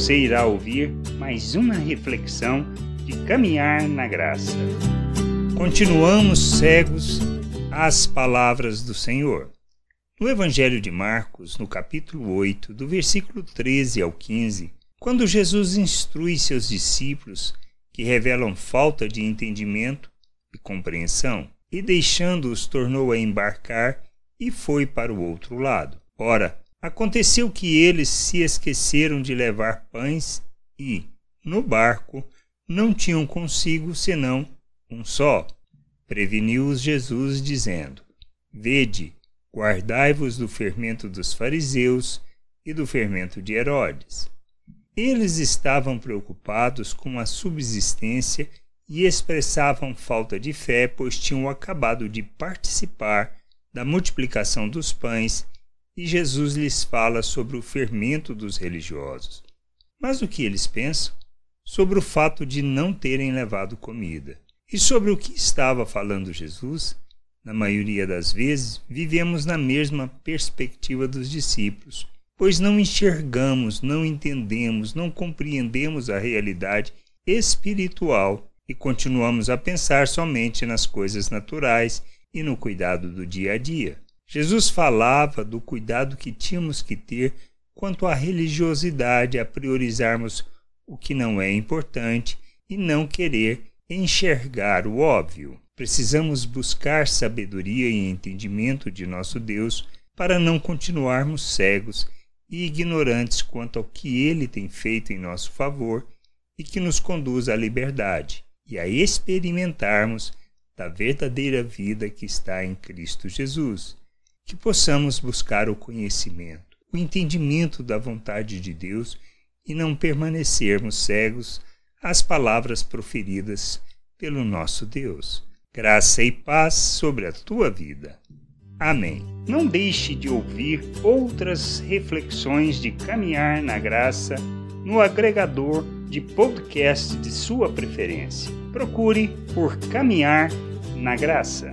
Você irá ouvir mais uma reflexão de caminhar na graça. Continuamos cegos às palavras do Senhor. No Evangelho de Marcos, no capítulo 8, do versículo 13 ao 15, quando Jesus instrui seus discípulos que revelam falta de entendimento e compreensão, e deixando-os tornou a embarcar e foi para o outro lado. Ora, aconteceu que eles se esqueceram de levar pães e, no barco, não tinham consigo senão um só. Preveniu-os Jesus, dizendo: Vede, guardai-vos do fermento dos fariseus e do fermento de Herodes. Eles estavam preocupados com a subsistência e expressavam falta de fé, pois tinham acabado de participar da multiplicação dos pães, e Jesus lhes fala sobre o fermento dos religiosos. Mas o que eles pensam? Sobre o fato de não terem levado comida. E sobre o que estava falando Jesus? Na maioria das vezes, vivemos na mesma perspectiva dos discípulos, pois não enxergamos, não entendemos, não compreendemos a realidade espiritual e continuamos a pensar somente nas coisas naturais e no cuidado do dia a dia. Jesus falava do cuidado que tínhamos que ter quanto à religiosidade, a priorizarmos o que não é importante e não querer enxergar o óbvio. Precisamos buscar sabedoria e entendimento de nosso Deus para não continuarmos cegos e ignorantes quanto ao que ele tem feito em nosso favor e que nos conduz à liberdade e a experimentarmos da verdadeira vida que está em Cristo Jesus. Que possamos buscar o conhecimento, o entendimento da vontade de Deus e não permanecermos cegos às palavras proferidas pelo nosso Deus. Graça e paz sobre a tua vida. Amém. Não deixe de ouvir outras reflexões de caminhar na graça no agregador de podcast de sua preferência. Procure por Caminhar na Graça.